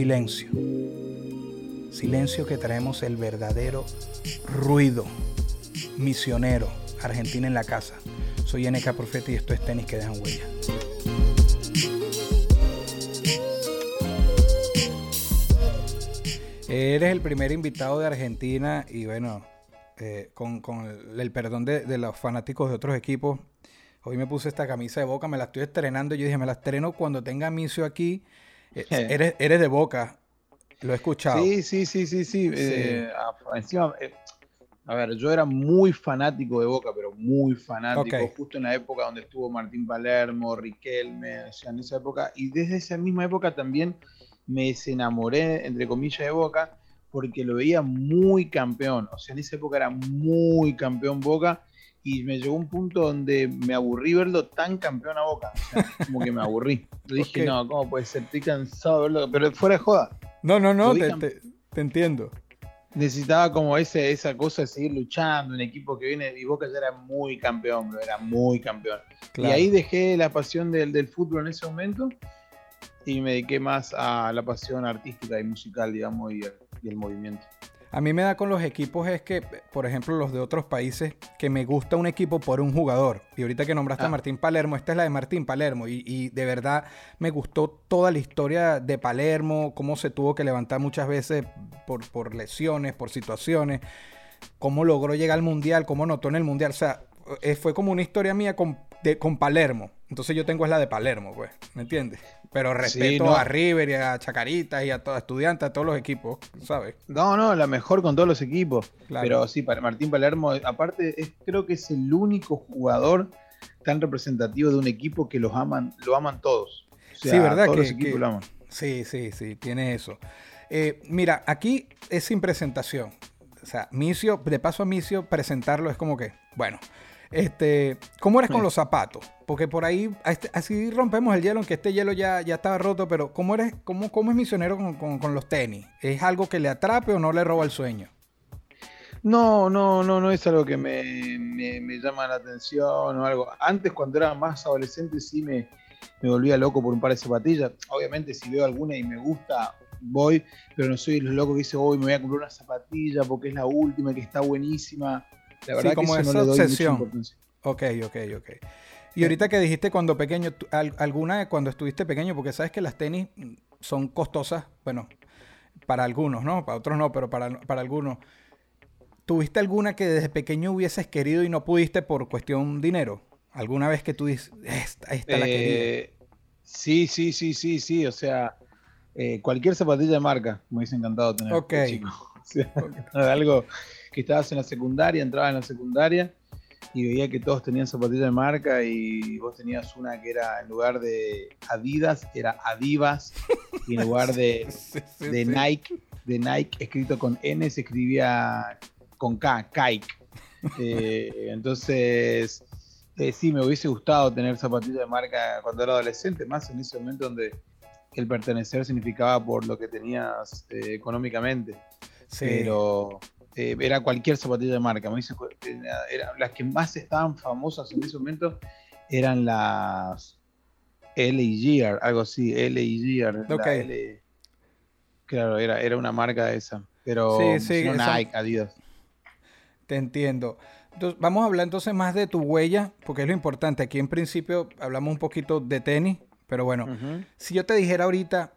Silencio. Silencio que traemos el verdadero ruido. Misionero. Argentina en la casa. Soy NK Profeta y esto es tenis que dejan huella. Eres el primer invitado de Argentina y bueno, eh, con, el, perdón de, los fanáticos de otros equipos, hoy me puse esta camisa de Boca, me la estoy estrenando. Yo dije, me la estreno cuando tenga Micio aquí. Eh, eres, eres de Boca, lo he escuchado. Sí, sí, sí, sí, sí. Eh, encima, a ver, yo era muy fanático de Boca, pero muy fanático, justo en la época donde estuvo Martín Palermo, Riquelme, o sea, en esa época. Y desde esa misma época también me desenamoré, entre comillas, de Boca, porque lo veía muy campeón. O sea, en esa época era muy campeón Boca y me llegó un punto donde me aburrí verlo tan campeón a Boca. O sea, como que me aburrí. Le dije, no, ¿cómo puede ser? Estoy cansado de verlo. Pero fuera de joda. No, no, no, te, entiendo. Necesitaba como ese, esa cosa de seguir luchando, un equipo que viene, y Boca ya era muy campeón, era muy campeón. Y ahí dejé la pasión del, del fútbol en ese momento y me dediqué más a la pasión artística y musical, digamos, y el, movimiento. A mí me da con los equipos es que, por ejemplo, los de otros países, que me gusta un equipo por un jugador. Y ahorita que nombraste a ah. Martín Palermo, esta es la de Martín Palermo. Y, de verdad me gustó toda la historia de Palermo, cómo se tuvo que levantar muchas veces por, por lesiones, por situaciones, cómo logró llegar al Mundial, cómo notó en el Mundial. O sea, fue como una historia mía con, de, con Palermo. Entonces yo tengo es la de Palermo, pues, ¿me entiendes? Pero respeto a River y a Chacarita y a todos estudiantes, a todos los equipos, ¿sabes? No, no, la mejor con todos los equipos. Pero sí, para Martín Palermo, aparte, creo que es el único jugador tan representativo de un equipo que los aman, lo aman todos. sí, ¿verdad? Todos los equipos lo aman. Sí, sí, sí, tiene eso. Eh, mira, aquí es sin presentación. O sea, Micio, de paso a Micio, presentarlo es como que, bueno, este, ¿Cómo eres con los zapatos? Porque por ahí, este, así rompemos el hielo, aunque este hielo ya, ya estaba roto, pero ¿cómo, eres, cómo, cómo es misionero con, los tenis? ¿Es algo que le atrape o no le roba el sueño? No, no, no, no es algo que me, llama la atención o algo. Antes, cuando era más adolescente, sí me, me volvía loco por un par de zapatillas. Obviamente, si veo alguna y me gusta, voy, pero no soy el loco que dice, hoy me voy a comprar una zapatilla porque es la última, que está buenísima. La verdad como que esa obsesión. Ok, ok, ok. Y ahorita que dijiste cuando pequeño, alguna cuando estuviste pequeño, porque sabes que las tenis son costosas, bueno, para algunos, ¿no? Para otros no, pero para, para algunos. ¿Tuviste alguna que desde pequeño hubieses querido y no pudiste por cuestión dinero? ¿Alguna vez que tú dices, esta, esta la quería? Eh, sí, sí, sí, sí, sí. O sea, eh, cualquier zapatilla de marca me hubiese encantado tener. Ok. algo que estabas en la secundaria, entrabas en la secundaria y veía que todos tenían zapatillas de marca y vos tenías una que era en lugar de Adidas, era Adivas y en lugar de, de Nike, de Nike escrito con N se escribía con K, Kike. Eh, entonces, eh, sí, me hubiese gustado tener zapatillas de marca cuando era adolescente, más en ese momento donde el pertenecer significaba por lo que tenías eh, económicamente. Pero eh, era cualquier zapatilla de marca. Me era, las que más estaban famosas en ese momento eran las L algo así, L claro, era, era una marca esa. Pero no Nike, Adidas. Te entiendo. Entonces, vamos a hablar entonces más de tu huella, porque es lo importante. Aquí en principio hablamos un poquito de tenis, pero bueno, si yo te dijera ahorita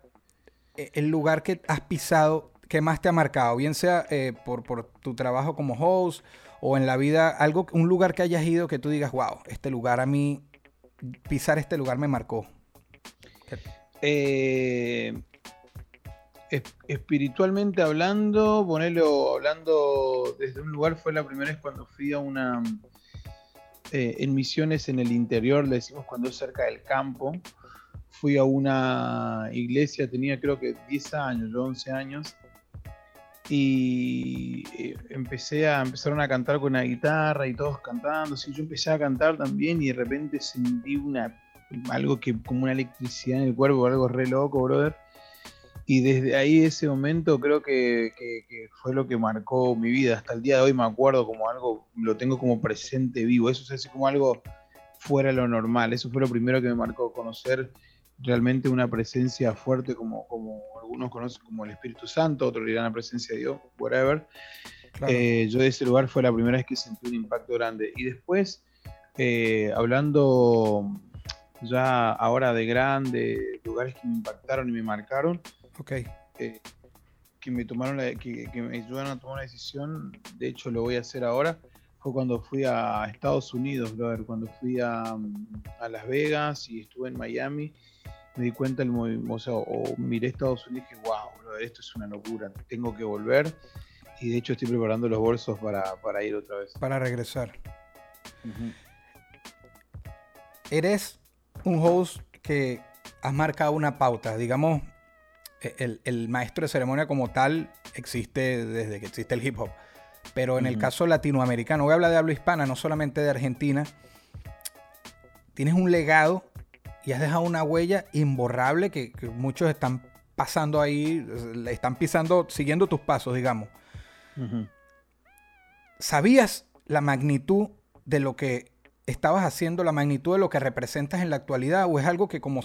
eh, el lugar que has pisado ¿qué más te ha marcado? Bien sea eh, por, tu trabajo como host o en la vida, algo, un lugar que hayas ido que tú digas, wow, este lugar a mí, pisar este lugar me marcó. Eh, espiritualmente hablando, ponerlo hablando desde un lugar, fue la primera vez cuando fui a una, eh, en misiones en el interior, le decimos cuando es cerca del campo, fui a una iglesia, tenía creo que 10 años, yo 11 años, y eh, empecé a empezaron a cantar con la guitarra y todos cantando, sí, yo empecé a cantar también y de repente sentí una algo que como una electricidad en el cuerpo, algo re loco, brother. Y desde ahí, ese momento, creo que, fue lo que marcó mi vida. Hasta el día de hoy me acuerdo como algo, lo tengo como presente vivo. Eso es así como algo fuera de lo normal. Eso fue lo primero que me marcó conocer realmente una presencia fuerte como, como algunos conocen como el Espíritu Santo, otros dirán la presencia de Dios, whatever. Eh, yo de ese lugar fue la primera vez que sentí un impacto grande. Y después, eh, hablando ya ahora de grande, lugares que me impactaron y me marcaron, Ok. Eh, que me tomaron que, me ayudaron a tomar una decisión, de hecho lo voy a hacer ahora, fue cuando fui a Estados Unidos, brother, cuando fui a, Las Vegas y estuve en Miami, me di cuenta, el, o, sea, o miré Estados Unidos y dije, wow, brother, esto es una locura, tengo que volver. Y de hecho estoy preparando los bolsos para, ir otra vez. Para regresar. Eres un host que has marcado una pauta, digamos, el, maestro de ceremonia como tal existe desde que existe el hip hop. Pero en el caso latinoamericano, voy a hablar de habla hispana, no solamente de Argentina, tienes un legado y has dejado una huella imborrable que, muchos están pasando ahí, están pisando, siguiendo tus pasos, digamos. ¿Sabías la magnitud de lo que estabas haciendo, la magnitud de lo que representas en la actualidad? ¿O es algo que como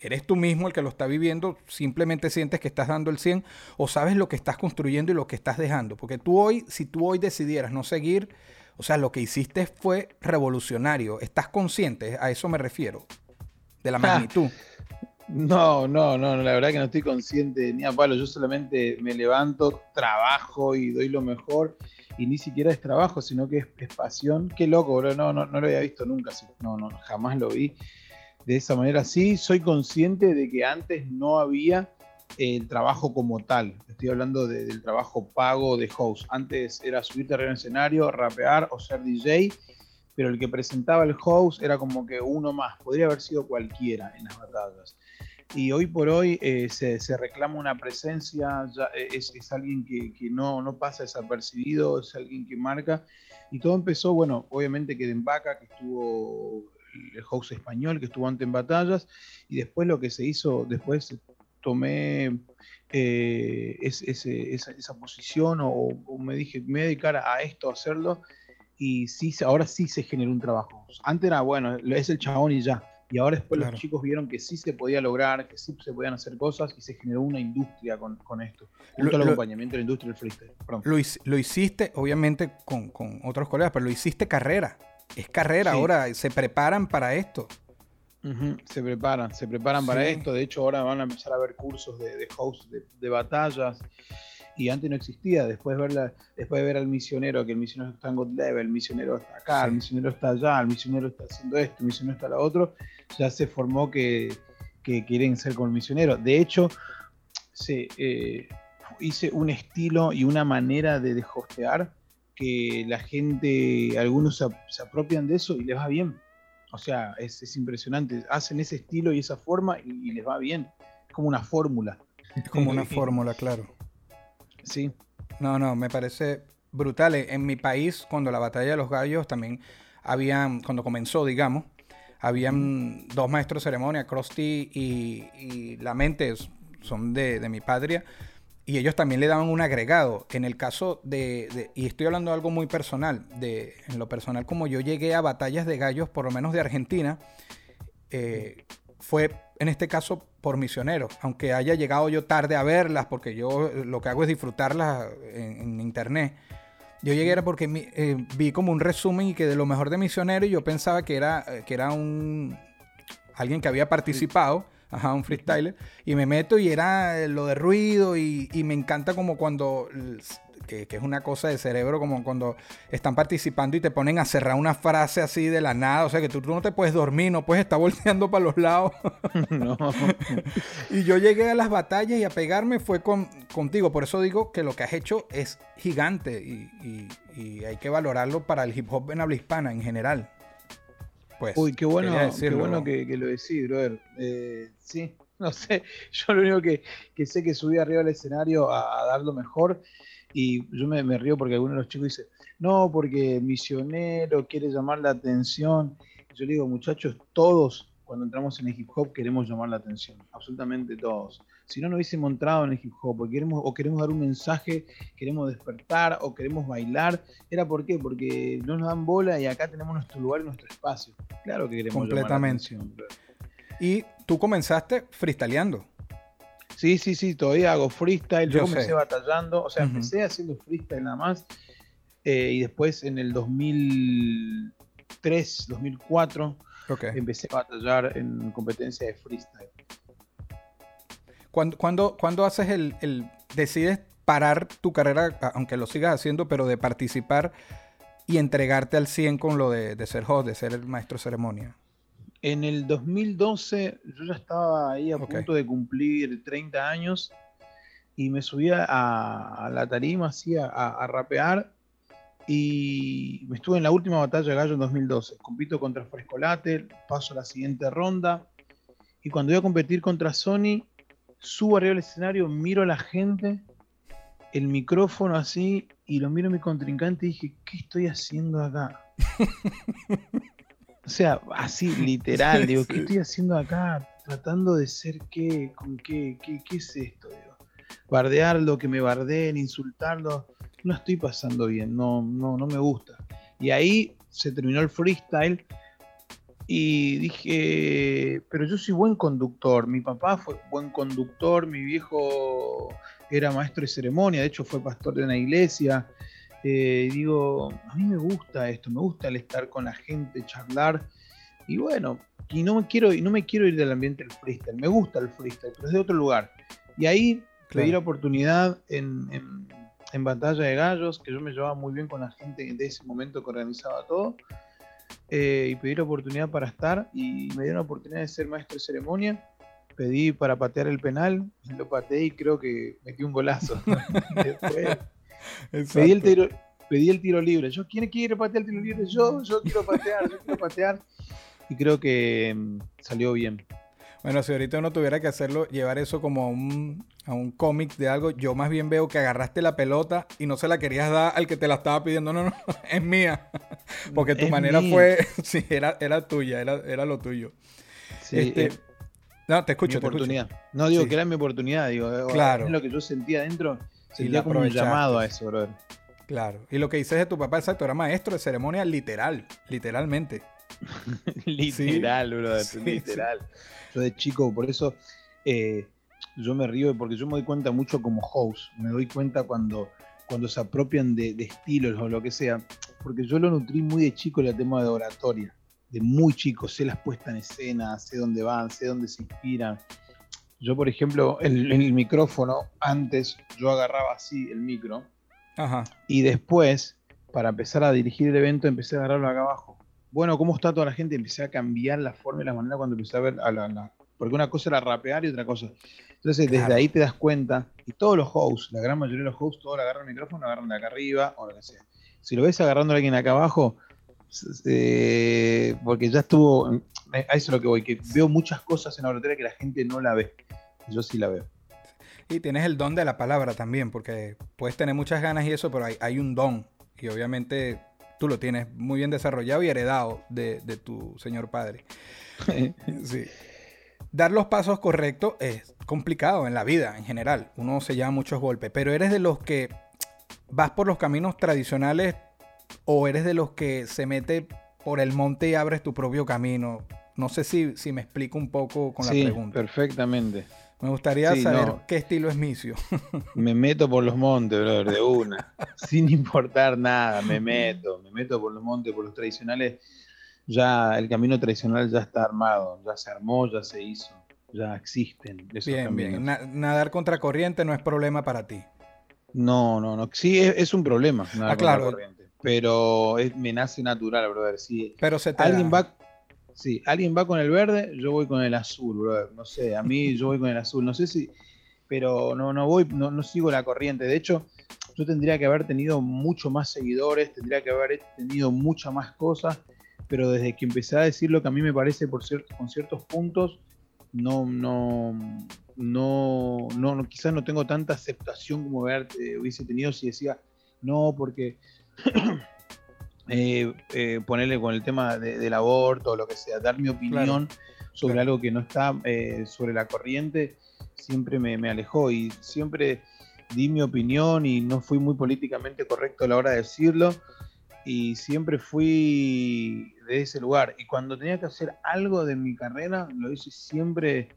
eres tú mismo el que lo está viviendo, simplemente sientes que estás dando el 100 o sabes lo que estás construyendo y lo que estás dejando. Porque tú hoy, si tú hoy decidieras no seguir, o sea, lo que hiciste fue revolucionario. ¿Estás consciente? A eso me refiero, de la magnitud. No, no, no, la verdad que no estoy consciente ni a palo. Yo solamente me levanto, trabajo y doy lo mejor. Y ni siquiera es trabajo, sino que es, pasión. Qué loco, bro. No, no, no lo había visto nunca. No, no, jamás lo vi de esa manera. Sí, soy consciente de que antes no había el trabajo como tal. Estoy hablando del trabajo pago de host. Antes era subirte arriba en escenario, rapear o ser DJ, pero el que presentaba el host era como que uno más. Podría haber sido cualquiera en las batallas. Y hoy por hoy eh, se, reclama una presencia, eh, es, alguien que, no, no, pasa desapercibido, es alguien que marca. Y todo empezó, bueno, obviamente que Vaca, que estuvo el host español que estuvo antes en batallas, y después lo que se hizo, después tomé eh, esa, posición o, me dije, me voy a dedicar a esto, a hacerlo, y sí, ahora sí se generó un trabajo. Antes era, bueno, es el chabón y ya. Y ahora después los chicos vieron que sí se podía lograr, que sí se podían hacer cosas y se generó una industria con, esto. Junto al acompañamiento de la industria del freestyle. Lo, lo, hiciste, obviamente, con, con, otros colegas, pero lo hiciste carrera es carrera ahora, se preparan para esto. Se preparan, se preparan para esto. De hecho, ahora van a empezar a ver cursos de, de host de, batallas. Y antes no existía. Después, verla, después de ver al misionero, que el misionero está en God Level, el misionero está acá, el misionero está allá, el misionero está haciendo esto, el misionero está lo otro, ya se formó que, quieren ser como el misionero. De hecho, se, eh, hice un estilo y una manera de, de hostear que la gente, algunos se, apropian de eso y les va bien. O sea, es, impresionante. Hacen ese estilo y esa forma y, les va bien. Es como una fórmula. Es como una fórmula, claro. Sí. No, no, me parece brutal. En mi país, cuando la batalla de los gallos también habían, cuando comenzó, digamos, habían dos maestros de ceremonia, Krusty y, y La Mente, son de, de mi patria y ellos también le daban un agregado. En el caso de, y estoy hablando de algo muy personal, de, en lo personal, como yo llegué a batallas de gallos, por lo menos de Argentina, eh, fue en este caso por misioneros, aunque haya llegado yo tarde a verlas, porque yo lo que hago es disfrutarlas en, internet. Yo llegué era porque eh, vi como un resumen y que de lo mejor de misionero y yo pensaba que era, que era un alguien que había participado Ajá, un freestyler. Y me meto y era lo de ruido y, me encanta como cuando, que, es una cosa de cerebro, como cuando están participando y te ponen a cerrar una frase así de la nada. O sea, que tú, no te puedes dormir, no puedes estar volteando para los lados. no. y yo llegué a las batallas y a pegarme fue con, contigo. Por eso digo que lo que has hecho es gigante y, y hay que valorarlo para el hip hop en habla hispana en general. pues. Uy, qué bueno, quería qué decirlo. bueno que, que lo decís, brother. Eh, sí, no sé. Yo lo único que, que sé que subí arriba al escenario a, a dar lo mejor. Y yo me, me río porque algunos de los chicos dicen, no, porque misionero quiere llamar la atención. Yo le digo, muchachos, todos cuando entramos en el hip hop queremos llamar la atención, absolutamente todos. Si no, no hubiésemos entrado en el hip hop, porque queremos, o queremos dar un mensaje, queremos despertar, o queremos bailar. ¿Era por qué? Porque no nos dan bola y acá tenemos nuestro lugar y nuestro espacio. Claro que queremos llamar la Completamente. atención. Y tú comenzaste freestyleando. Sí, sí, sí, todavía hago freestyle. Yo, Yo comencé sé. batallando, o sea, empecé haciendo freestyle nada más. eh, y después en el 2003, 2004, Ok. empecé a batallar en competencia de freestyle. ¿Cuándo, cuándo- cuándo haces el, el- decides parar tu carrera, aunque lo sigas haciendo, pero de participar y entregarte al 100 con lo de, de ser host, de ser el maestro de ceremonia? En el 2012 yo ya estaba ahí a punto de cumplir 30 años y me subía a, a la tarima así a, a- rapear y me estuve en la última batalla de gallo en 2012. Compito contra Frescolate, paso a la siguiente ronda y cuando iba a competir contra Sony, subo arriba del escenario, miro a la gente, el micrófono así y lo miro a mi contrincante y dije, ¿qué estoy haciendo acá? O sea, así, literal, Sí, digo, sí. ¿qué estoy haciendo acá? Tratando de ser qué, con qué, qué, qué es esto, digo. Bardearlo, que me bardeen, insultarlo. No estoy pasando bien, no, no, no me gusta. Y ahí se terminó el freestyle y dije, pero yo soy buen conductor. Mi papá fue buen conductor, mi viejo era maestro de ceremonia, de hecho fue pastor de una iglesia. Eh, digo, a mí me gusta esto, me gusta el estar con la gente, charlar. Y bueno, y no me quiero, y no me quiero ir del ambiente del freestyle, me gusta el freestyle, pero es de otro lugar. Y ahí Claro. pedí la oportunidad en, en- en Batalla de Gallos, que yo me llevaba muy bien con la gente de ese momento que organizaba todo. eh, y pedí la oportunidad para estar y me dieron la oportunidad de ser maestro de ceremonia. Pedí para patear el penal, lo pateé y creo que metí un golazo. Después, pedí el, tiro, pedí el tiro libre. Yo, ¿quién quiere patear el tiro libre? Yo, yo quiero patear, yo quiero patear. Y creo que mm, salió bien. Bueno, si ahorita uno tuviera que hacerlo, llevar eso como a un, a un cómic de algo, yo más bien veo que agarraste la pelota y no se la querías dar al que te la estaba pidiendo. No, no, es mía. Porque tu Es manera mía. fue, sí, era, era tuya, era, era lo tuyo. Sí, Este, eh, no, te mi escucho, te escucho. oportunidad. No digo Sí. que era mi oportunidad, digo, eh, Claro. es lo que yo sentía adentro. La como un llamado a eso, brother. Claro. Y lo que dices de tu papá, exacto, era maestro de ceremonia literal, literalmente. literal, brother, Sí, literal. Yo de chico, por eso eh, yo me río, porque yo me doy cuenta mucho como host. Me doy cuenta cuando, cuando se apropian de, de estilos o lo que sea. Porque yo lo nutrí muy de chico el tema de oratoria. De muy chico, sé las puestas en escena, sé dónde van, sé dónde se inspiran. Yo, por ejemplo, el, el micrófono, antes yo agarraba así el micro Ajá. y después, para empezar a dirigir el evento, empecé a agarrarlo acá abajo. Bueno, ¿cómo está toda la gente? Empecé a cambiar la forma y la manera cuando empecé a ver a la, la- Porque una cosa era rapear y otra cosa. Entonces, desde ahí te das cuenta, y todos los hosts, la gran mayoría de los hosts, todos agarran el micrófono, agarran de acá arriba o lo que sea. Si lo ves agarrando a alguien acá abajo, eh, porque ya estuvo. A eso es lo que voy, que veo muchas cosas en la oratoria que la gente no la ve. Yo sí la veo. Y tienes el don de la palabra también, porque puedes tener muchas ganas y eso, pero hay, hay un don. Y obviamente tú lo tienes muy bien desarrollado y heredado de, de tu señor padre. Sí. Dar los pasos correctos es complicado en la vida en general. Uno se lleva muchos golpes, pero eres de los que vas por los caminos tradicionales o eres de los que se mete por el monte y abres tu propio camino. No sé si, si me explico un poco con sí, la pregunta. perfectamente. Me gustaría Sí, saber no. qué estilo es Micio. Me meto por los montes, brother, de una. Sin importar nada, me meto. Me meto por los montes, por los tradicionales. Ya el camino tradicional ya está armado, ya se armó, ya se hizo, ya existen esos Bien, caminos. bien. Na- nadar contra corriente no es problema para ti. No, no, no. Sí, es, es un problema. nadar Ah, claro. Pero es- me nace natural, brother. Si Pero se te alguien da. va, sí, alguien va con el verde, yo voy con el azul, brother. No sé, a mí yo voy con el azul. No sé si, pero no, no voy, no, no sigo la corriente. De hecho, yo tendría que haber tenido mucho más seguidores, tendría que haber tenido muchas más cosas. pero desde que empecé a decir lo que a mí me parece por con ciertos puntos, no, no, no, no, quizás no tengo tanta aceptación como hubiese tenido si decía, no, porque eh, eh, ponerle con el tema del aborto o lo que sea, dar mi opinión sobre algo que no está sobre la corriente, siempre me, me, alejó y siempre di mi opinión y no fui muy políticamente correcto a la hora de decirlo y siempre fui de ese lugar. Y cuando tenía que hacer algo de mi carrera, lo hice siempre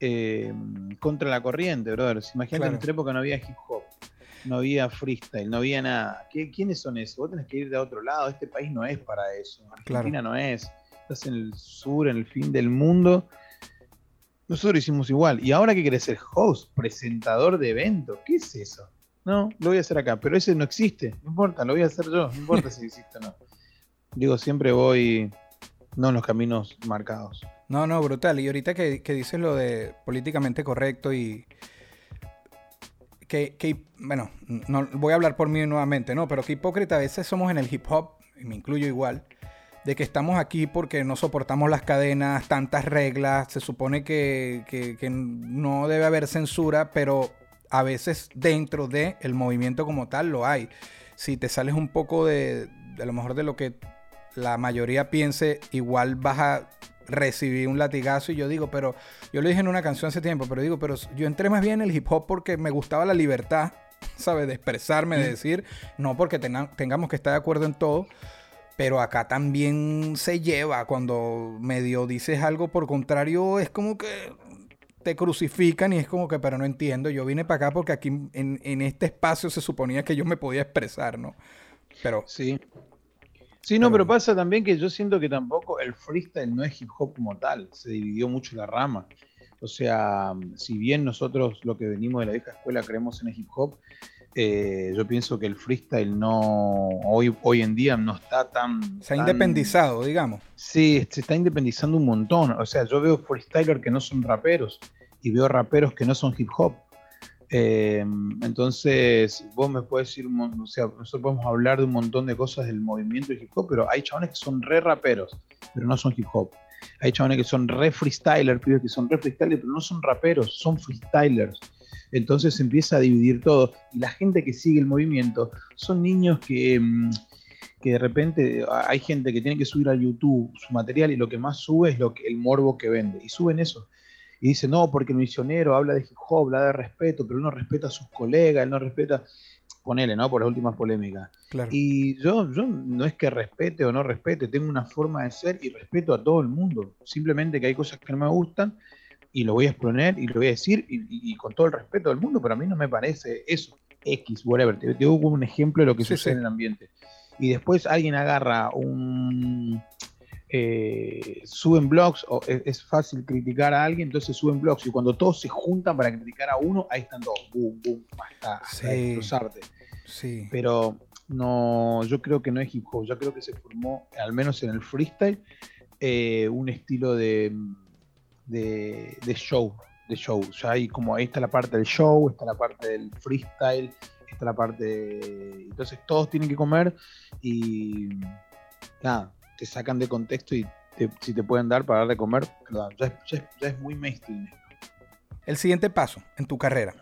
eh, contra la corriente, brother. Imagínate claro. en nuestra época no había hip hop, no había freestyle, no había nada. ¿Quiénes son esos? Vos tenés que ir de otro lado, este país no es para eso. Argentina no es. Estás en el sur, en el fin del mundo. Nosotros hicimos igual. ¿Y ahora qué querés ser? Host, presentador de eventos. ¿Qué es eso? No, lo voy a hacer acá, pero ese no existe. No importa, lo voy a hacer yo. No importa si existe o no. Digo, siempre voy no en los caminos marcados. No, no, brutal. Y ahorita que, dices lo de políticamente correcto y que, bueno, no voy a hablar por mí nuevamente, ¿no? Pero que hipócrita a veces somos en el hip hop, y me incluyo igual, de que estamos aquí porque no soportamos las cadenas, tantas reglas, se supone que, que no debe haber censura, pero a veces dentro del el movimiento como tal lo hay. Si te sales un poco de, a lo mejor de lo que la mayoría piense, igual vas a recibir un latigazo y yo digo, pero yo lo dije en una canción hace tiempo, pero digo, pero yo entré más bien en el hip hop porque me gustaba la libertad, ¿sabes? De expresarme, de decir, no porque tengamos que estar de acuerdo en todo, pero acá también se lleva cuando medio dices algo por contrario, es como que te crucifican y es como que, pero no entiendo, yo vine para acá porque aquí en, este espacio se suponía que yo me podía expresar, ¿no? Pero... Sí. Sí, no, pero, pasa también que yo siento que tampoco el freestyle no es hip hop como tal, se dividió mucho la rama. O sea, si bien nosotros lo que venimos de la vieja escuela creemos en el hip hop, eh, yo pienso que el freestyle no hoy, hoy en día no está tan... Se ha independizado, digamos. Sí, se está independizando un montón. O sea, yo veo freestylers que no son raperos y veo raperos que no son hip hop. Eh, entonces, vos me puedes decir, o sea, nosotros podemos hablar de un montón de cosas del movimiento de hip hop, pero hay chabones que son re raperos, pero no son hip hop. Hay chabones que son re freestylers, que son re freestylers, pero no son raperos, son freestylers. Entonces se empieza a dividir todo. Y la gente que sigue el movimiento son niños que, mm, que de repente hay gente que tiene que subir a YouTube su material y lo que más sube es lo que, el morbo que vende. Y suben eso. Y dicen, no, porque el misionero habla de hip hop, habla de respeto, pero él no respeta a sus colegas, él no respeta ponele, ¿no? Por las últimas polémicas. Y yo, yo no es que respete o no respete, tengo una forma de ser y respeto a todo el mundo. Simplemente que hay cosas que no me gustan y lo voy a exponer y lo voy a decir y, con todo el respeto del mundo, pero a mí no me parece eso, X, whatever. Te, te doy un ejemplo de lo que sucede en el ambiente. Y después alguien agarra un... Eh, suben blogs, o es, fácil criticar a alguien, entonces suben blogs y cuando todos se juntan para criticar a uno, ahí están todos, boom, boom, hasta, sí. Sí. Pero no, yo creo que no es hip hop, yo creo que se formó, al menos en el freestyle, eh, un estilo de de, show, de show. Ya hay como ahí está la parte del show, está la parte del freestyle, está la parte de... Entonces todos tienen que comer y nada, te sacan de contexto y si te pueden dar para dar de comer, ya, es, muy mainstream. El siguiente paso en tu carrera.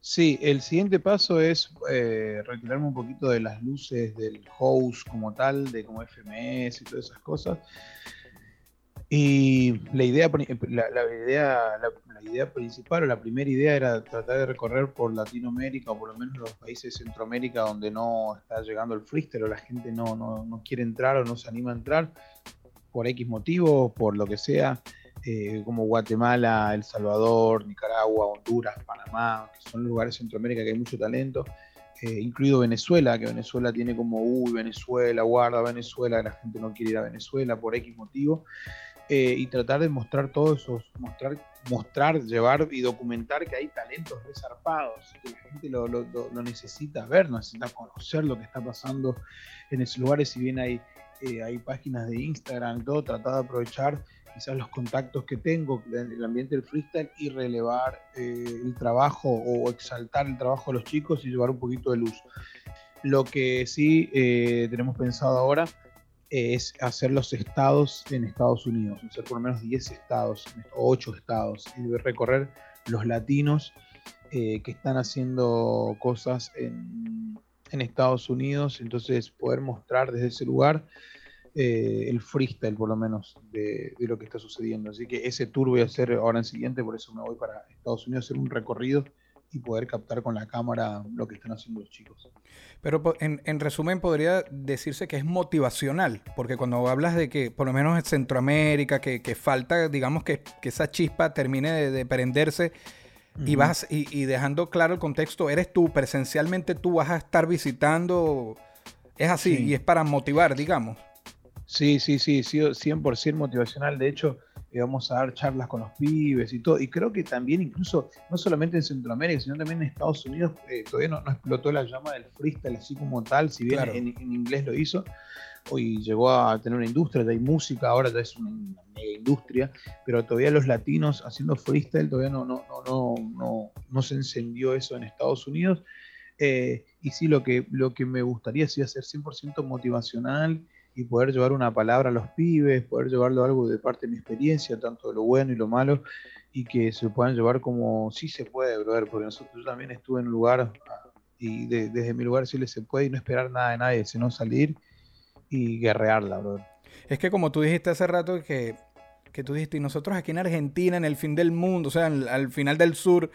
Sí, el siguiente paso es eh, retirarme un poquito de las luces del host como tal, de como FMS y todas esas cosas. Y la idea, la, idea, la, idea principal o la primera idea era tratar de recorrer por Latinoamérica o por lo menos los países de Centroamérica donde no está llegando el freestyle o la gente no, no, no quiere entrar o no se anima a entrar por X motivo, por lo que sea, eh, como Guatemala, El Salvador, Nicaragua, Honduras, Panamá, que son lugares de Centroamérica que hay mucho talento. Eh, incluido Venezuela, que Venezuela tiene como, uy, Venezuela, guarda Venezuela, la gente no quiere ir a Venezuela por X motivo. Eh, y tratar de mostrar todos esos, mostrar, mostrar, llevar y documentar que hay talentos resarpados, que la gente lo, lo, lo, necesita ver, necesita conocer lo que está pasando en esos lugares, si bien hay, eh, hay páginas de Instagram todo, tratar de aprovechar quizás los contactos que tengo en el ambiente del freestyle y relevar eh, el trabajo o exaltar el trabajo de los chicos y llevar un poquito de luz. Lo que sí tenemos pensado ahora es hacer los estados en Estados Unidos, hacer por lo menos 10 estados, 8 estados, y recorrer los latinos eh, que están haciendo cosas en, en, Estados Unidos, entonces poder mostrar desde ese lugar eh, el freestyle por lo menos de, de, lo que está sucediendo. Así que ese tour voy a hacer ahora en siguiente, por eso me voy para Estados Unidos hacer un recorrido y poder captar con la cámara lo que están haciendo los chicos. Pero en, en, resumen podría decirse que es motivacional, porque cuando hablas de que por lo menos en Centroamérica, que, que falta, digamos, que, que, esa chispa termine de, de prenderse uh -huh. y, vas, y, y, dejando claro el contexto, eres tú, presencialmente tú vas a estar visitando, es así, sí. y es para motivar, digamos. Sí, sí, sí, sí 100% motivacional, de hecho vamos a dar charlas con los pibes y todo. Y creo que también, incluso, no solamente en Centroamérica, sino también en Estados Unidos, eh, todavía no, no, explotó la llama del freestyle así como tal, si bien claro. en, en, inglés lo hizo. Hoy llegó a tener una industria, ya hay música, ahora ya es una, mega industria, pero todavía los latinos haciendo freestyle, todavía no, no, no, no, no, no se encendió eso en Estados Unidos. Eh, y sí, lo que, lo que me gustaría sí hacer 100% motivacional y poder llevar una palabra a los pibes, poder llevarlo algo de parte de mi experiencia, tanto de lo bueno y lo malo, y que se puedan llevar como sí se puede, brother, porque nosotros yo también estuve en un lugar y de, desde mi lugar sí se puede y no esperar nada de nadie, sino salir y guerrearla, brother. Es que como tú dijiste hace rato que, que tú dijiste, y nosotros aquí en Argentina, en el fin del mundo, o sea, al final del sur,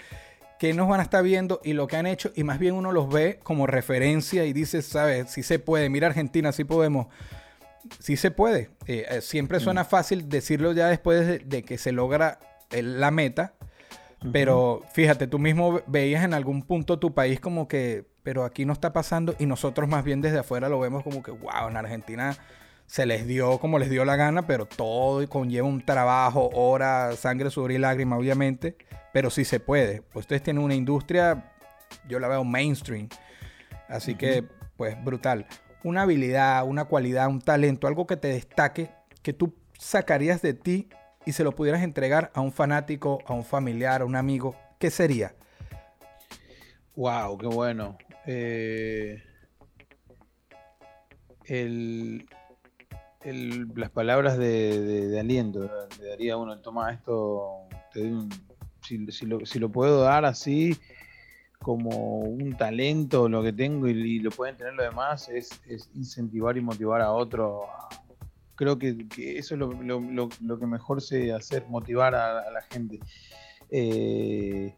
que nos van a estar viendo y lo que han hecho, y más bien uno los ve como referencia y dice, sabes, si se puede, mira Argentina, si podemos sí se puede. Eh, siempre suena fácil decirlo ya después de, de que se logra el, la meta. Uh -huh. Pero fíjate, tú mismo veías en algún punto tu país como que, pero aquí no está pasando y nosotros más bien desde afuera lo vemos como que, wow, en Argentina se les dio como les dio la gana, pero todo conlleva un trabajo, horas, sangre, sudor y lágrima, obviamente, pero sí se puede. Pues ustedes tienen una industria, yo la veo mainstream, así uh -huh. que, pues, brutal una habilidad, una cualidad, un talento, algo que te destaque, que tú sacarías de ti y se lo pudieras entregar a un fanático, a un familiar, a un amigo, ¿qué sería? Wow, qué bueno. Eh, el, el, las palabras de, aliento, le daría uno, toma esto, te un, si, si lo puedo dar así, como un talento lo que tengo y, lo pueden tener los demás es, incentivar y motivar a otro. Creo que, eso es lo, que mejor sé hacer, motivar a, la gente. Eh,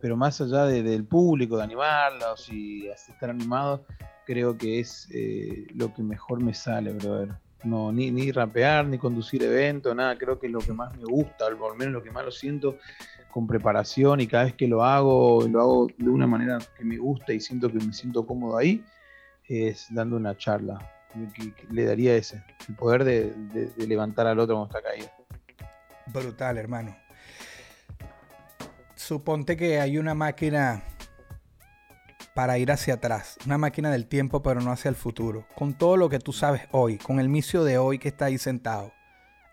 pero más allá de, del público, de animarlos y estar animados, creo que es eh, lo que mejor me sale, brother. No, ni, ni rapear, ni conducir eventos, nada, creo que es lo que más me gusta, al menos lo que más lo siento, con preparación y cada vez que lo hago, lo hago de una manera que me gusta y siento que me siento cómodo ahí, es dando una charla. Le daría ese, el poder de, de, de levantar al otro cuando está caído. Brutal, hermano. Suponte que hay una máquina para ir hacia atrás, una máquina del tiempo pero no hacia el futuro, con todo lo que tú sabes hoy, con el misio de hoy que está ahí sentado,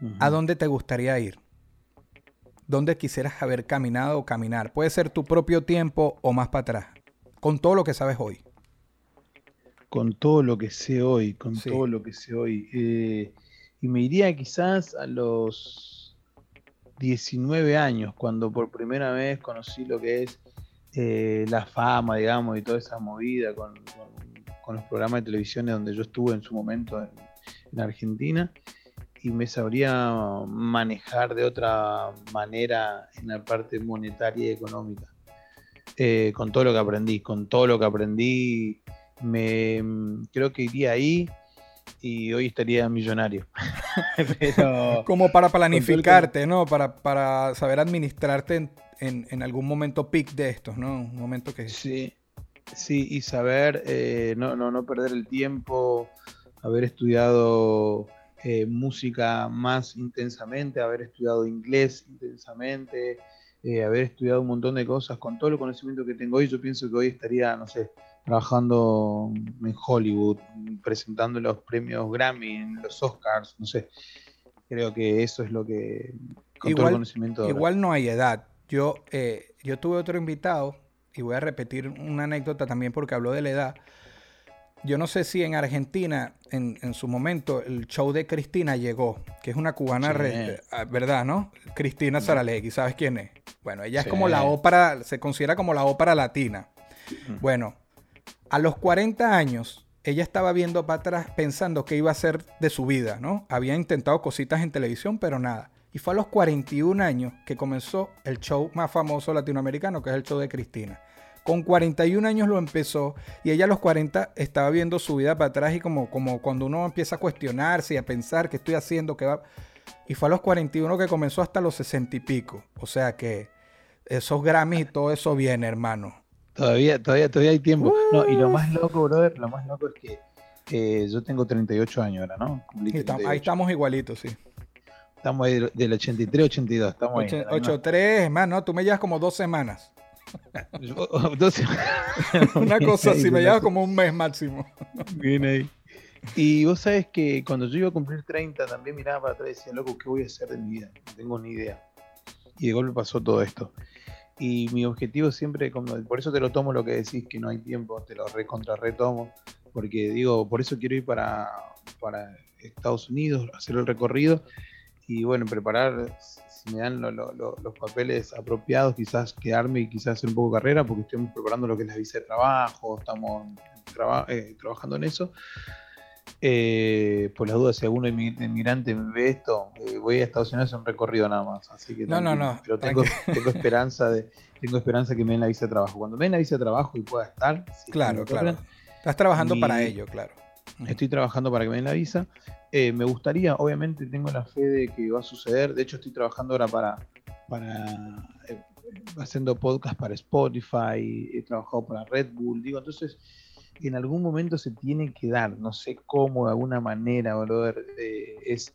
uh -huh. ¿a dónde te gustaría ir? Dónde quisieras haber caminado o caminar. Puede ser tu propio tiempo o más para atrás. Con todo lo que sabes hoy. Con todo lo que sé hoy, con sí. todo lo que sé hoy. Eh, y me iría quizás a los 19 años, cuando por primera vez conocí lo que es eh, la fama, digamos, y toda esa movida con, con, con, los programas de televisión donde yo estuve en su momento en, en Argentina y me sabría manejar de otra manera en la parte monetaria y económica. Eh, con todo lo que aprendí, con todo lo que aprendí, me creo que iría ahí y hoy estaría millonario. Pero, Como para planificarte, que... ¿no? Para, para saber administrarte en, en, en, algún momento peak de estos, ¿no? Un momento que... Sí, sí, y saber eh, no, no, no perder el tiempo, haber estudiado eh, música más intensamente, haber estudiado inglés intensamente, eh, haber estudiado un montón de cosas, con todo el conocimiento que tengo hoy, yo pienso que hoy estaría, no sé, trabajando en Hollywood, presentando los premios Grammy, en los Oscars, no sé. Creo que eso es lo que... Con igual, todo el conocimiento igual no hay edad. Yo, eh, yo tuve otro invitado, y voy a repetir una anécdota también porque habló de la edad yo no sé si en Argentina, en, en su momento, el show de Cristina llegó, que es una cubana, Sí. re- ah, ¿verdad, no? Cristina Saralegui, ¿sabes quién es? Bueno, ella es como la ópera, se considera como la ópera latina. Bueno, a los 40 años, ella estaba viendo para atrás pensando qué iba a hacer de su vida, ¿no? Había intentado cositas en televisión, pero nada. Y fue a los 41 años que comenzó el show más famoso latinoamericano, que es el show de Cristina. Con 41 años lo empezó y ella a los 40 estaba viendo su vida para atrás y como, como cuando uno empieza a cuestionarse y a pensar qué estoy haciendo, qué va... Y fue a los 41 que comenzó hasta los 60 y pico. O sea que esos Grammys y todo eso viene, hermano. Todavía, todavía, todavía hay tiempo. No, y lo más loco, brother, lo más loco es que eh, yo tengo 38 años ahora, ¿no? Cumplí Y tam- 38. ahí estamos igualitos, sí. Estamos ahí del- del 83, 82, estamos ahí. Ocho- 8-3, hermano, tú me llevas como dos semanas. Una cosa así, me ahí, como un mes máximo. bien ahí. Y vos sabes que cuando yo iba a cumplir 30 también miraba para atrás y decía, loco, ¿qué voy a hacer de mi vida? No tengo ni idea. Y de golpe pasó todo esto. Y mi objetivo siempre, como- por eso te lo tomo lo que decís, que no hay tiempo, te lo recontra retomo, porque digo, por eso quiero ir para, para Estados Unidos, hacer el recorrido y bueno, preparar, si me dan lo- lo- lo- los papeles apropiados, quizás quedarme y quizás hacer un poco de carrera, porque estamos preparando lo que es la visa de trabajo, estamos traba- eh, trabajando en eso. Eh, por las dudas, si alguno inmi- inmigrante me ve esto, eh, voy a Estados Unidos a un recorrido nada más. Así que No, no, no, Pero tengo, tengo esperanza de, tengo esperanza que me den la visa de trabajo. Cuando me den la visa de trabajo y pueda estar, si Claro, claro. Estás trabajando Mi- para ello, claro. Estoy trabajando para que me den la visa. Eh, me gustaría, obviamente tengo la fe de que va a suceder. De hecho, estoy trabajando ahora para, para eh, haciendo podcast para Spotify, he trabajado para Red Bull. Digo, entonces, en algún momento se tiene que dar, no sé cómo, de alguna manera, brother. eh, es,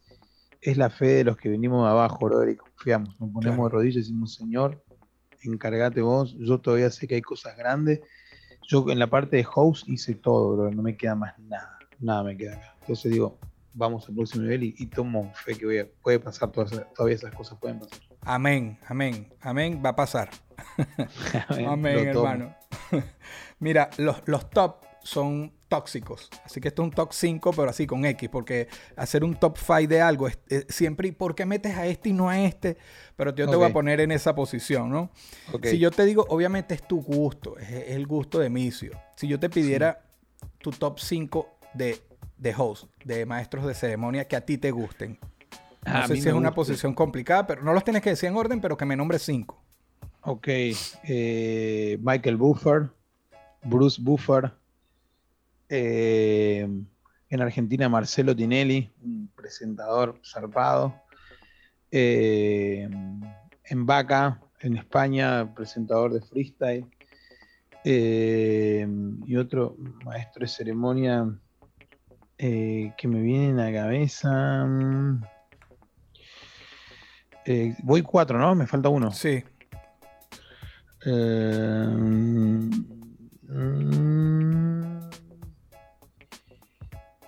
es la fe de los que venimos de abajo, brother, y confiamos. Nos ponemos Claro. de rodillas y decimos, Señor, encargate vos. Yo todavía sé que hay cosas grandes. Yo en la parte de host hice todo, bro. No me queda más nada. Nada me queda acá. Entonces digo, vamos al próximo nivel y, y tomo fe que voy a- puede pasar todas esas- todavía esas cosas pueden pasar. Amén, amén, amén, va a pasar. Amén, hermano. Mira, los, los top son tóxicos. Así que esto es un top 5, pero así con X, porque hacer un top 5 de algo es, es siempre, ¿y por qué metes a este y no a este? Pero yo te voy a poner en esa posición, ¿no? Si yo te digo, obviamente es tu gusto, es, es el gusto de Micio. Si yo te pidiera tu top 5 de, de host, de maestros de ceremonia que a ti te gusten. No a sé si es una gusta. posición complicada, pero no los tienes que decir en orden, pero que me nombres 5. Ok. eh, Michael Buffer, Bruce Buffer. eh, en Argentina, Marcelo Tinelli, un presentador zarpado. eh, en Vaca, en España, presentador de freestyle. eh, y otro maestro de ceremonia eh, que me viene en la cabeza. mm, eh, voy cuatro, ¿no? Me falta uno. Sí. Eh, mm,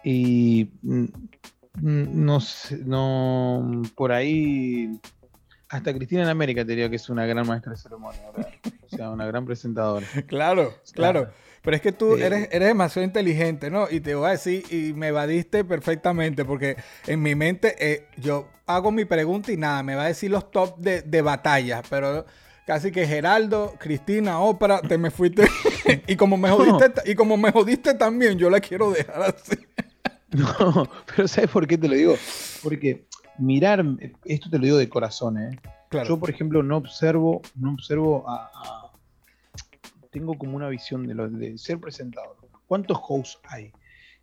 y mm, no sé, no por ahí hasta Cristina en América te diría que es una gran maestra de ceremonia, ¿verdad? o sea, una gran presentadora. Claro, claro. Pero es que tú Eh, eres, eres demasiado inteligente, ¿no? Y te voy a decir, y me evadiste perfectamente, porque en mi mente eh, yo hago mi pregunta y nada, me va a decir los top de, de batallas, pero casi que Geraldo, Cristina, Ópera, te me fuiste. y como me jodiste, y como me jodiste también, yo la quiero dejar así. No, pero ¿sabes por qué te lo digo? Porque mirar, esto te lo digo de corazón, ¿eh? Claro. Yo, por ejemplo, no observo, no observo a, a- tengo como una visión de, lo, de ser presentador. ¿Cuántos hosts hay?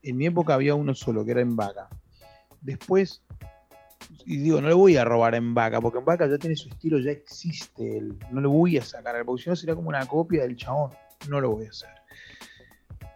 En mi época había uno solo, que era en Vaca. Después, y digo, no le voy a robar en Vaca, porque en Vaca ya tiene su estilo, ya existe él. No le voy a sacar, porque si sería como una copia del chabón. No lo voy a hacer.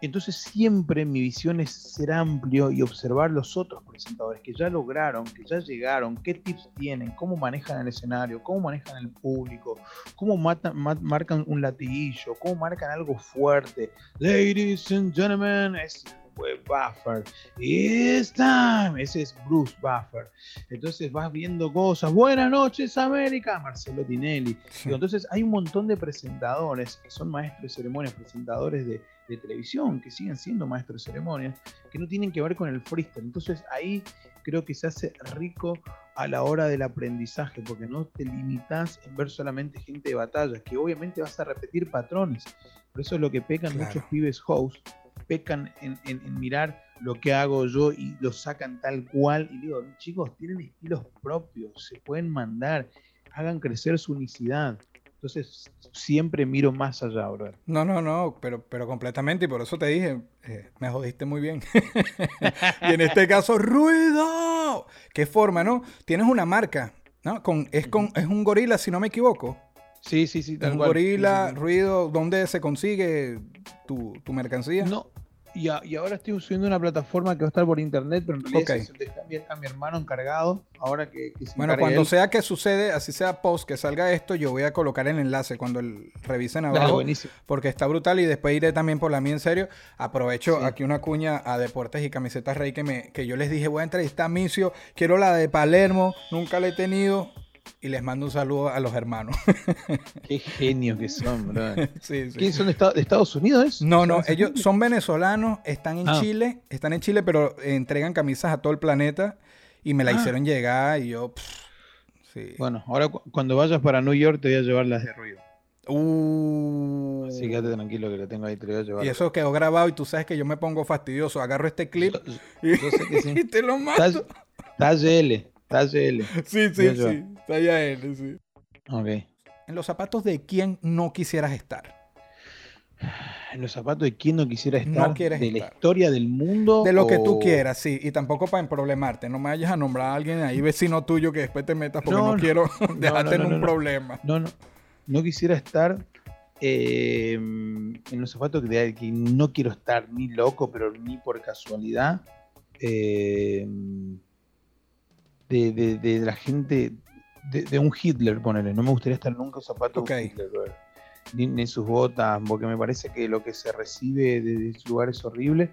Entonces siempre mi visión es ser amplio y observar los otros presentadores que ya lograron, que ya llegaron, qué tips tienen, cómo manejan el escenario, cómo manejan el público, cómo matan- ma- marcan un latiguillo, cómo marcan algo fuerte. Ladies and gentlemen, es pues Buffer. It's time. Ese es Bruce Buffer. Entonces vas viendo cosas. Buenas noches, América. Marcelo Tinelli. Digo, Entonces hay un montón de presentadores que son maestros de ceremonias, presentadores de, de televisión, que siguen siendo maestros de ceremonias, que no tienen que ver con el freestyle. Entonces ahí creo que se hace rico a la hora del aprendizaje, porque no te limitas en ver solamente gente de batallas, que obviamente vas a repetir patrones. Por eso es lo que pecan Claro. muchos pibes host, pecan en, en- en mirar lo que hago yo y lo sacan tal cual. Y digo, chicos, tienen estilos propios, se pueden mandar, hagan crecer su unicidad. Entonces, siempre miro más allá, bro. No, no, no, pero, pero completamente, y por eso te dije, eh, me jodiste muy bien. y en este caso, ruido. ¿Qué forma, no? Tienes una marca, ¿no? Con, es, con, es un gorila, si no me equivoco. Sí, sí, sí, tal un cual. gorila, Sí, sí, sí. ruido, ¿dónde se consigue tu, tu mercancía? No, y, a- y ahora estoy subiendo una plataforma que va a estar por internet, pero en realidad Ok. se dejé a mi, hermano encargado. Ahora que, que se Bueno, cuando él. sea que sucede, así sea post, que salga esto, yo voy a colocar el enlace cuando el, revisen abajo. buenísimo. porque está brutal y después iré también por la mía en serio. Aprovecho Sí. aquí una cuña a Deportes y Camisetas Rey que, me, que yo les dije, voy a entrevistar a Micio, quiero la de Palermo, nunca la he tenido. Y les mando un saludo a los hermanos. Qué genio que son, bro. sí, sí. ¿Qué son de, Esta- de Estados Unidos? No, no, ¿Son ellos son venezolanos, están en Ah. Chile, están en Chile, pero entregan camisas a todo el planeta y me la Ah. hicieron llegar y yo, pff, sí. Bueno, ahora cu- cuando vayas para New York te voy a llevar las de ruido. Uh, Así que quédate tranquilo que lo tengo ahí, te lo voy a llevar. y eso quedó grabado y tú sabes que yo me pongo fastidioso, agarro este clip Yo, y, yo sé que sí. y te lo mato. está GL, está GL. Sí, sí, sí. Está ya él, sí. Ok. En los zapatos de quién no quisieras estar. En los zapatos de quién no quisiera estar. No quieres de la historia del mundo. De lo que tú quieras, sí. Y tampoco para emproblemarte. No me vayas a nombrar a alguien ahí vecino tuyo que después te metas porque no, No, no. quiero No, dejarte no, en un no. problema. No, no. No quisiera estar eh, en los zapatos que, que no quiero estar ni loco, pero ni por casualidad. eh, de, de- de la gente, de, de un Hitler, ponele. No me gustaría estar nunca en zapatos Ok. de Hitler, ni, ni en sus botas, porque me parece que lo que se recibe de ese lugar es horrible.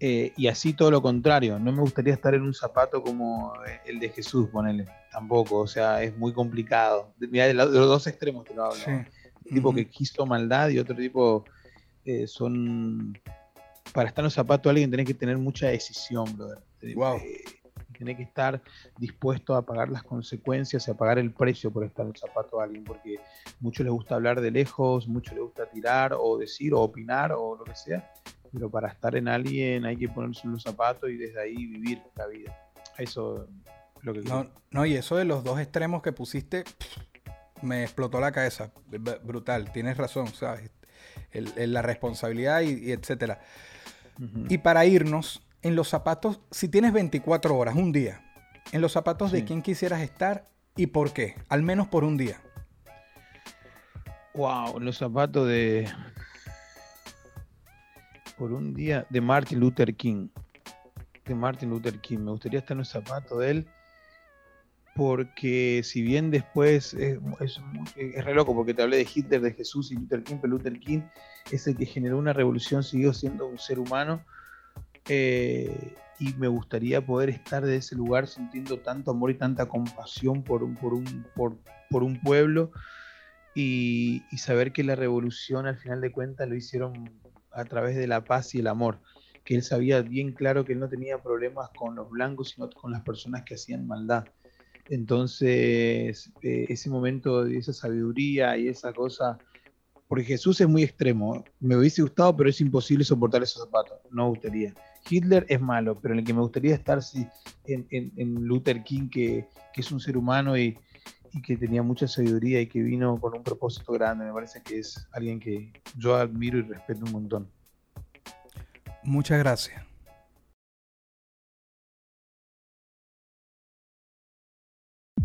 Eh, y así todo lo contrario, no me gustaría estar en un zapato como eh, el de Jesús, ponele, tampoco, o sea, es muy complicado. Mirá, de, los dos extremos te lo hablo. Sí. Un tipo que quiso maldad y otro tipo eh, son... Para estar en los zapatos de alguien tenés que tener mucha decisión, brother. Wow. Eh, tenés que estar dispuesto a pagar las consecuencias y a pagar el precio por estar en el zapato de alguien, porque mucho les gusta hablar de lejos, mucho les gusta tirar o decir o opinar o lo que sea, pero para estar en alguien hay que ponerse en los zapatos y desde ahí vivir la vida. Eso es lo que No, no, y eso de los dos extremos que pusiste me explotó la cabeza. Brutal, tienes razón, ¿sabes? El- el- la responsabilidad y, y etcétera. Ujú. Y para irnos, en los zapatos, si tienes 24 horas, un día, en los zapatos de quién quisieras estar y por qué, al menos por un día. Wow, los zapatos de. Por un día de Martin Luther King. De Martin Luther King. Me gustaría estar en los zapatos de él. Porque si bien después es, es, es re loco, porque te hablé de Hitler, de Jesús y Luther King, pero Luther King es el que generó una revolución, siguió siendo un ser humano. Eh, y me gustaría poder estar de ese lugar sintiendo tanto amor y tanta compasión por un, por un, por, por un pueblo y, saber que la revolución al final de cuentas lo hicieron a través de la paz y el amor, que él sabía bien claro que él no tenía problemas con los blancos, sino con las personas que hacían maldad. Entonces, eh, ese momento de esa sabiduría y esa cosa, porque Jesús es muy extremo, me hubiese gustado, pero es imposible soportar esos zapatos, no me gustaría. Hitler es malo, pero en el que me gustaría estar sí, en, en- en Luther King, que, que es un ser humano y, y que tenía mucha sabiduría y que vino con un propósito grande. Me parece que es alguien que yo admiro y respeto un montón. Muchas gracias.